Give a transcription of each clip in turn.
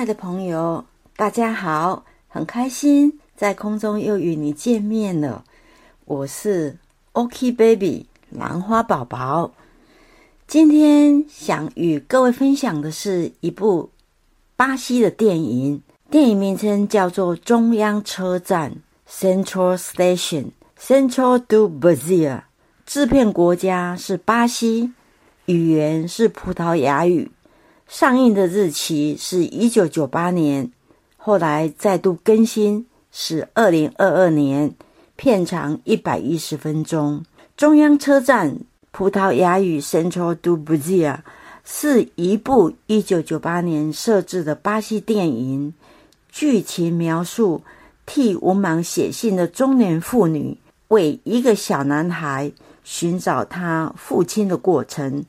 亲爱的朋友，大家好，很开心在空中又与你见面了。我是 OK Baby 兰花宝宝，今天想与各位分享的是一部巴西的电影，电影名称叫做《中央车站》（Central Station），Central do Brazil。制片国家是巴西，语言是葡萄牙语。上映的日期是一九九八年，后来再度更新是二零二二年，片长一百一十分钟。中央车站葡萄牙语 Central do Brasil 是一部一九九八年设置的巴西电影，剧情描述替文盲写信的中年妇女为一个小男孩寻找他父亲的过程。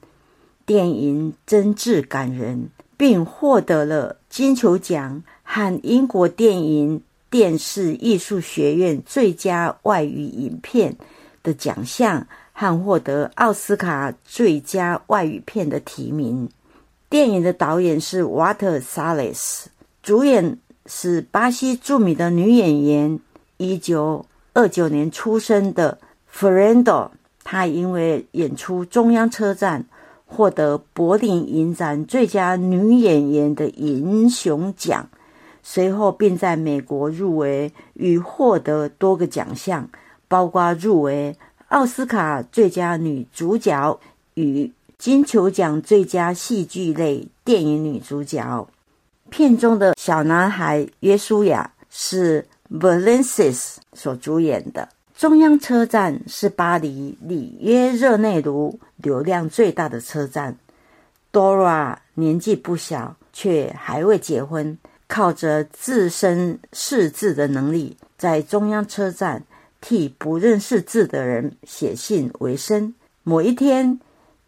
电影真挚感人，并获得了金球奖和英国电影电视艺术学院最佳外语影片的奖项，和获得奥斯卡最佳外语片的提名。电影的导演是瓦特萨雷斯，主演是巴西著名的女演员，一九二九年出生的 Fernando。她因为演出中央车站。获得柏林影展最佳女演员的银熊奖，随后并在美国入围与获得多个奖项，包括入围奥斯卡最佳女主角与金球奖最佳戏剧类电影女主角。片中的小男孩约书亚是 Valencius 所主演的。中央车站是巴黎里约热内卢流量最大的车站。Dora 年纪不小，却还未结婚，靠着自身识字的能力，在中央车站替不认识字的人写信为生。某一天，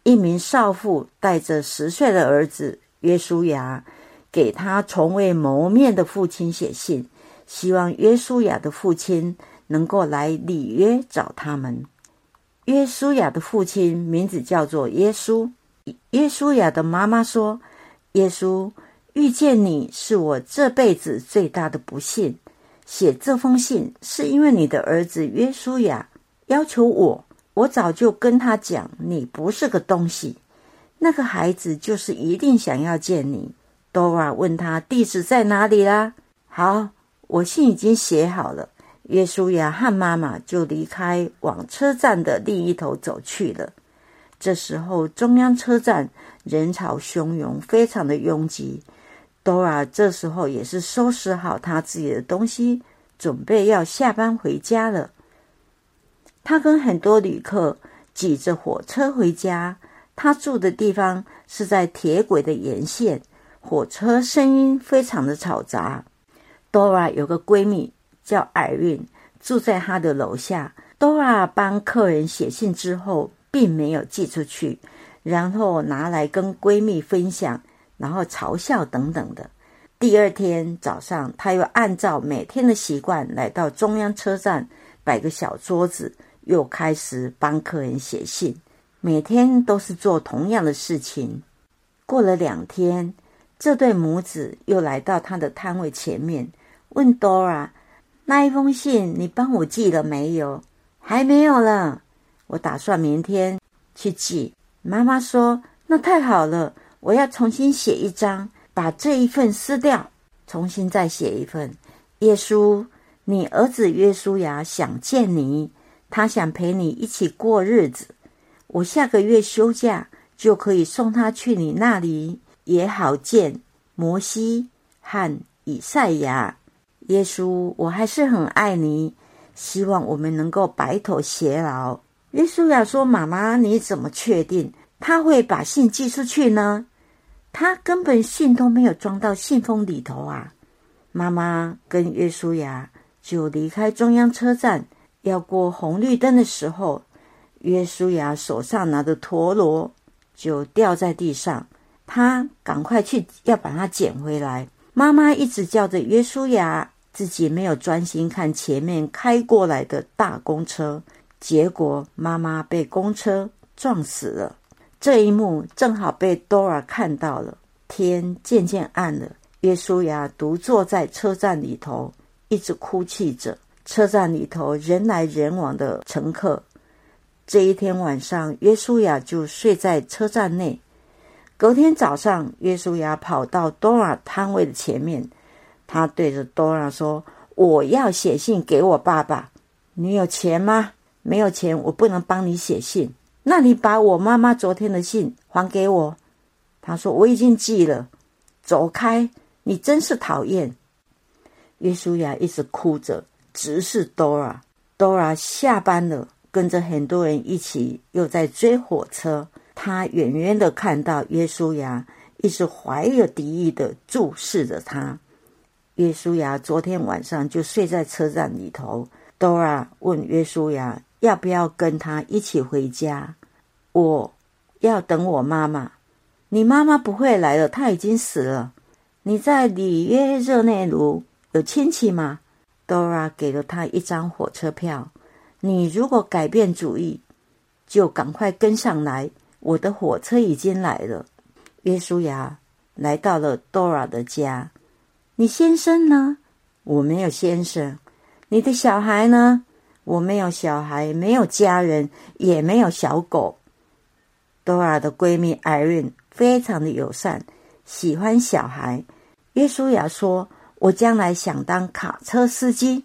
一名少妇带着十岁的儿子约书亚，给他从未谋面的父亲写信，希望约书亚的父亲。能够来里约找他们。约书亚的父亲名字叫做耶稣。约书亚的妈妈说：“耶稣遇见你是我这辈子最大的不幸。写这封信是因为你的儿子约书亚要求我。我早就跟他讲，你不是个东西。那个孩子就是一定想要见你。”多瓦问他地址在哪里啦？好，我信已经写好了。约书亚和妈妈就离开，往车站的另一头走去了。这时候，中央车站人潮汹涌，非常的拥挤。Dora 这时候也是收拾好他自己的东西，准备要下班回家了。他跟很多旅客挤着火车回家。他住的地方是在铁轨的沿线，火车声音非常的嘈杂。Dora 有个闺蜜。叫艾韵，住在她的楼下。Dora 帮客人写信之后，并没有寄出去，然后拿来跟闺蜜分享，然后嘲笑等等的。第二天早上，她又按照每天的习惯来到中央车站，摆个小桌子，又开始帮客人写信。每天都是做同样的事情。过了两天，这对母子又来到他的摊位前面，问 Dora。那一封信你帮我寄了没有？还没有了。我打算明天去寄。妈妈说：“那太好了，我要重新写一张，把这一份撕掉，重新再写一份。”耶稣，你儿子约书亚想见你，他想陪你一起过日子。我下个月休假就可以送他去你那里，也好见摩西和以赛亚。耶稣，我还是很爱你，希望我们能够白头偕老。耶稣亚说：“妈妈，你怎么确定他会把信寄出去呢？他根本信都没有装到信封里头啊！”妈妈跟约书亚就离开中央车站，要过红绿灯的时候，约书亚手上拿的陀螺就掉在地上，他赶快去要把它捡回来。妈妈一直叫着约书亚。自己没有专心看前面开过来的大公车，结果妈妈被公车撞死了。这一幕正好被 Dora 看到了。天渐渐暗了，约书亚独坐在车站里头，一直哭泣着。车站里头人来人往的乘客。这一天晚上，约书亚就睡在车站内。隔天早上，约书亚跑到 Dora 摊位的前面，他对着 Dora 说：“我要写信给我爸爸。你有钱吗？没有钱，我不能帮你写信。那你把我妈妈昨天的信还给我。”他说：“我已经寄了。”走开！你真是讨厌。约书亚一直哭着，直视 Dora。Dora 下班了。跟着很多人一起，又在追火车。他远远的看到约书亚，一直怀有敌意的注视着他。约书亚昨天晚上就睡在车站里头。Dora 问约书亚要不要跟他一起回家。我要等我妈妈。你妈妈不会来了，她已经死了。你在里约热内卢有亲戚吗？Dora 给了他一张火车票。你如果改变主意，就赶快跟上来。我的火车已经来了。约书亚来到了 Dora 的家。你先生呢？我没有先生。你的小孩呢？我没有小孩，没有家人，也没有小狗。多尔的闺蜜 Irene 非常的友善，喜欢小孩。约书亚说：“我将来想当卡车司机。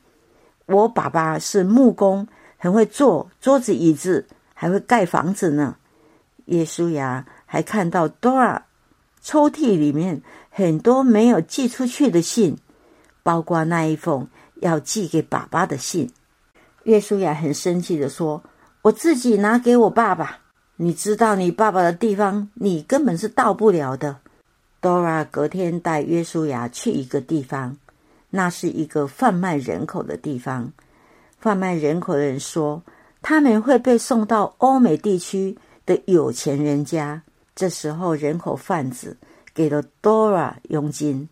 我爸爸是木工。”很会做桌子椅子，还会盖房子呢。耶稣呀，还看到多尔抽屉里面很多没有寄出去的信，包括那一封要寄给爸爸的信。约书亚，很生气的说：“我自己拿给我爸爸。你知道你爸爸的地方，你根本是到不了的。”Dora 隔天带约书亚去一个地方，那是一个贩卖人口的地方。贩卖人口的人说，他们会被送到欧美地区的有钱人家。这时候，人口贩子给了 Dora 佣金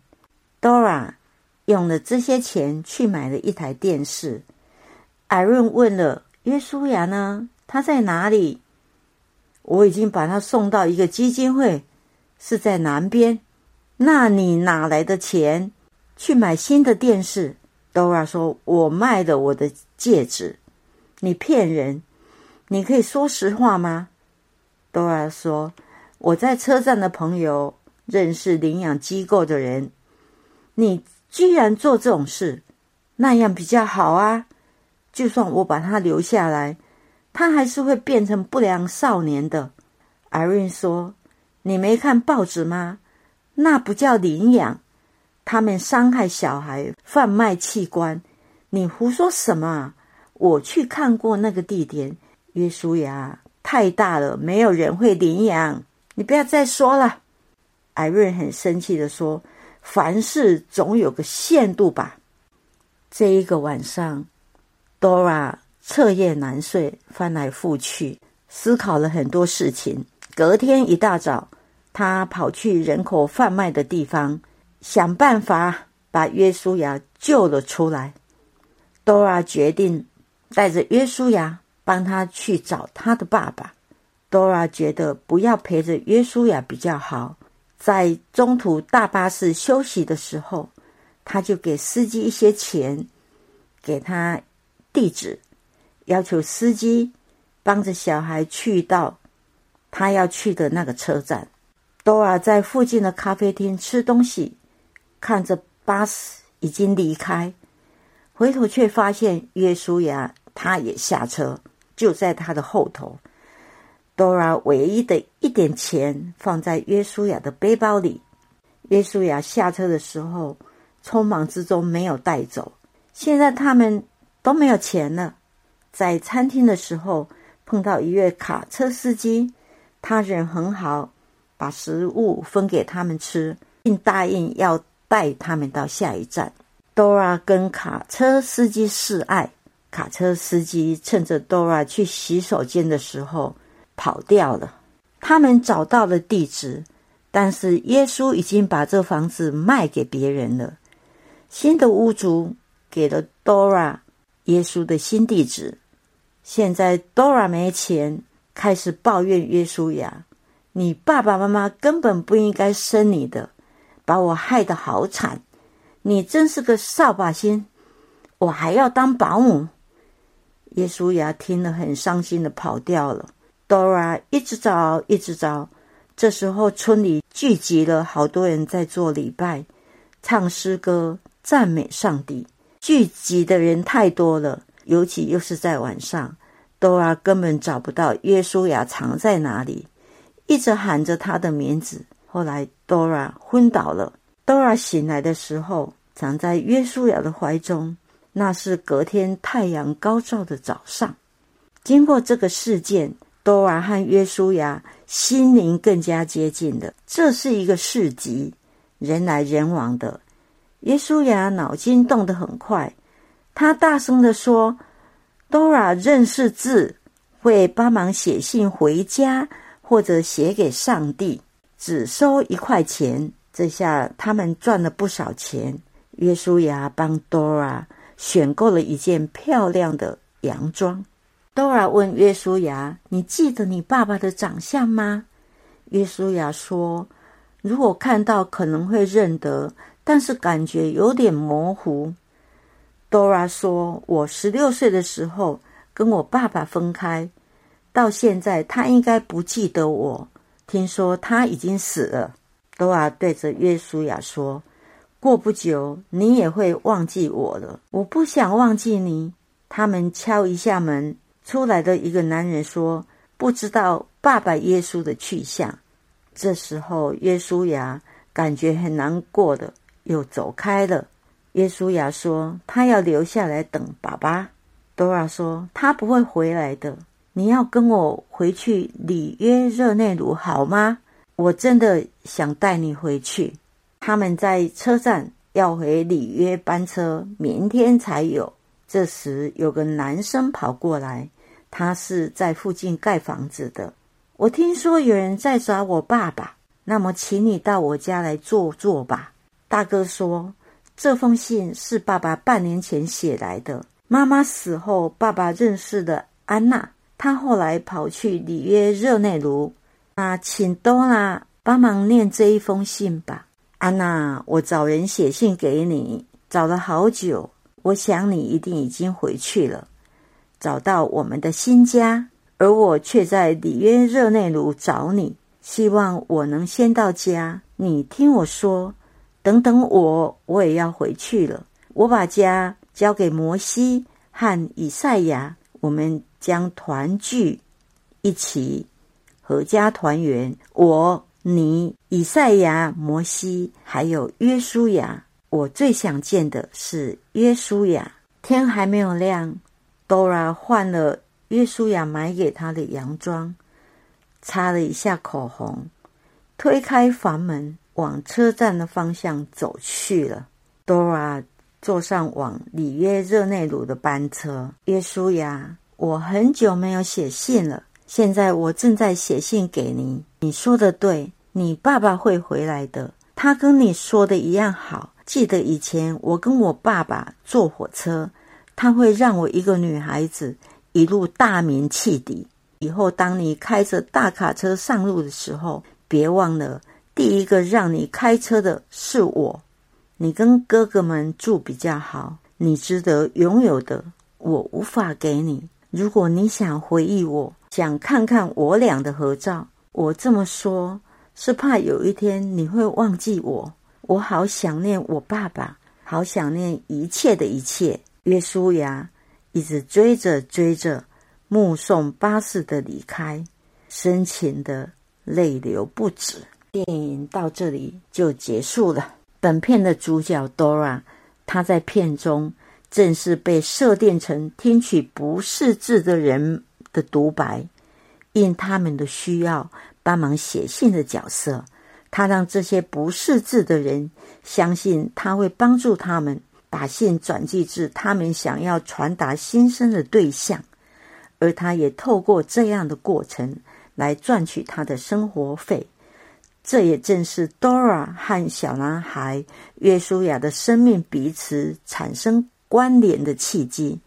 ，Dora 用了这些钱去买了一台电视。艾润问了约书亚呢，他在哪里？我已经把他送到一个基金会，是在南边。那你哪来的钱去买新的电视？Dora 说：“我卖了我的戒指，你骗人！你可以说实话吗？”Dora 说：“我在车站的朋友认识领养机构的人，你居然做这种事，那样比较好啊！就算我把他留下来，他还是会变成不良少年的。”Irene 说：“你没看报纸吗？那不叫领养。”他们伤害小孩，贩卖器官，你胡说什么？我去看过那个地点，约书亚太大了，没有人会领养。你不要再说了。艾瑞很生气的说：“凡事总有个限度吧。”这一个晚上，Dora 彻夜难睡，翻来覆去思考了很多事情。隔天一大早，他跑去人口贩卖的地方。想办法把约书亚救了出来。Dora 决定带着约书亚帮他去找他的爸爸。Dora 觉得不要陪着约书亚比较好。在中途大巴士休息的时候，他就给司机一些钱，给他地址，要求司机帮着小孩去到他要去的那个车站。多尔在附近的咖啡厅吃东西。看着巴士已经离开，回头却发现约书亚他也下车，就在他的后头。Dora 唯一的一点钱放在约书亚的背包里。约书亚下车的时候，匆忙之中没有带走。现在他们都没有钱了。在餐厅的时候碰到一位卡车司机，他人很好，把食物分给他们吃，并答应要。带他们到下一站。Dora 跟卡车司机示爱，卡车司机趁着 Dora 去洗手间的时候跑掉了。他们找到了地址，但是耶稣已经把这房子卖给别人了。新的屋主给了 Dora 耶稣的新地址。现在 Dora 没钱，开始抱怨耶稣呀：“你爸爸妈妈根本不应该生你的。”把我害得好惨，你真是个扫把星，我还要当保姆。耶稣呀，听了很伤心的跑掉了。Dora 一直找，一直找。这时候，村里聚集了好多人在做礼拜、唱诗歌、赞美上帝。聚集的人太多了，尤其又是在晚上，Dora 根本找不到约书亚藏在哪里，一直喊着他的名字。后来，Dora 昏倒了。Dora 醒来的时候，藏在约书亚的怀中。那是隔天太阳高照的早上。经过这个事件，多尔和约书亚心灵更加接近了。这是一个市集，人来人往的。约书亚脑筋动得很快，他大声的说：“多尔认识字，会帮忙写信回家，或者写给上帝，只收一块钱。这下他们赚了不少钱。”约书亚帮多尔。选购了一件漂亮的洋装。Dora 问约书亚：“你记得你爸爸的长相吗？”约书亚说：“如果看到可能会认得，但是感觉有点模糊。”Dora 说：“我十六岁的时候跟我爸爸分开，到现在他应该不记得我。听说他已经死了。”Dora 对着约书亚说。过不久，你也会忘记我了。我不想忘记你。他们敲一下门，出来的一个男人说：“不知道爸爸耶稣的去向。”这时候，耶稣亚感觉很难过的，又走开了。耶稣亚说：“他要留下来等爸爸。”多拉说：“他不会回来的。你要跟我回去里约热内卢好吗？我真的想带你回去。”他们在车站要回里约班车，明天才有。这时有个男生跑过来，他是在附近盖房子的。我听说有人在找我爸爸，那么请你到我家来坐坐吧。大哥说，这封信是爸爸半年前写来的。妈妈死后，爸爸认识了安娜，他后来跑去里约热内卢。那请多拉帮忙念这一封信吧。安娜，我找人写信给你，找了好久。我想你一定已经回去了，找到我们的新家，而我却在里约热内卢找你。希望我能先到家。你听我说，等等我，我也要回去了。我把家交给摩西和以赛亚，我们将团聚一起，阖家团圆。我。你、以赛亚、摩西，还有约书亚，我最想见的是约书亚。天还没有亮，Dora 换了约书亚买给她的洋装，擦了一下口红，推开房门，往车站的方向走去了。Dora 坐上往里约热内卢的班车。约书亚，我很久没有写信了，现在我正在写信给你。你说的对。你爸爸会回来的，他跟你说的一样好。记得以前我跟我爸爸坐火车，他会让我一个女孩子一路大名汽笛。以后当你开着大卡车上路的时候，别忘了第一个让你开车的是我。你跟哥哥们住比较好，你值得拥有的我无法给你。如果你想回忆我，想看看我俩的合照，我这么说。是怕有一天你会忘记我，我好想念我爸爸，好想念一切的一切。约书亚一直追着追着，目送巴士的离开，深情的泪流不止。电影到这里就结束了。本片的主角 Dora，她在片中正是被设定成听取不识字的人的独白，因他们的需要。帮忙写信的角色，他让这些不识字的人相信他会帮助他们把信转寄至他们想要传达心声的对象，而他也透过这样的过程来赚取他的生活费。这也正是 Dora 和小男孩约书亚的生命彼此产生关联的契机。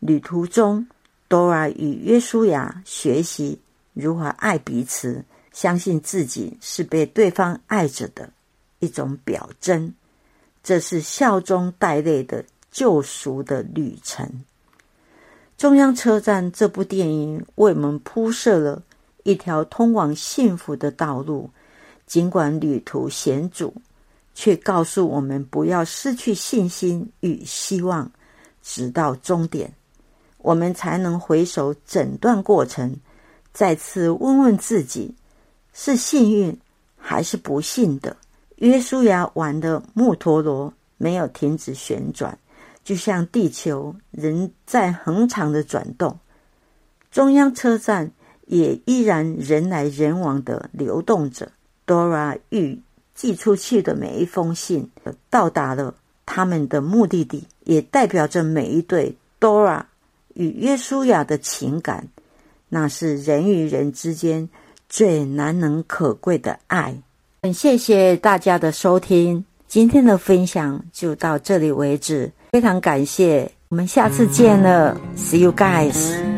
旅途中，Dora 与约书亚学习如何爱彼此。相信自己是被对方爱着的，一种表征。这是笑中带泪的救赎的旅程。中央车站这部电影为我们铺设了一条通往幸福的道路，尽管旅途险阻，却告诉我们不要失去信心与希望，直到终点，我们才能回首整段过程，再次问问自己：是幸运还是不幸的？约书亚玩的木陀螺没有停止旋转。就像地球仍在恒长的转动，中央车站也依然人来人往的流动着。Dora 与寄出去的每一封信到达了他们的目的地，也代表着每一对 Dora 与约书亚的情感，那是人与人之间最难能可贵的爱。很谢谢大家的收听，今天的分享就到这里为止。非常感谢，我们下次见了，See you guys。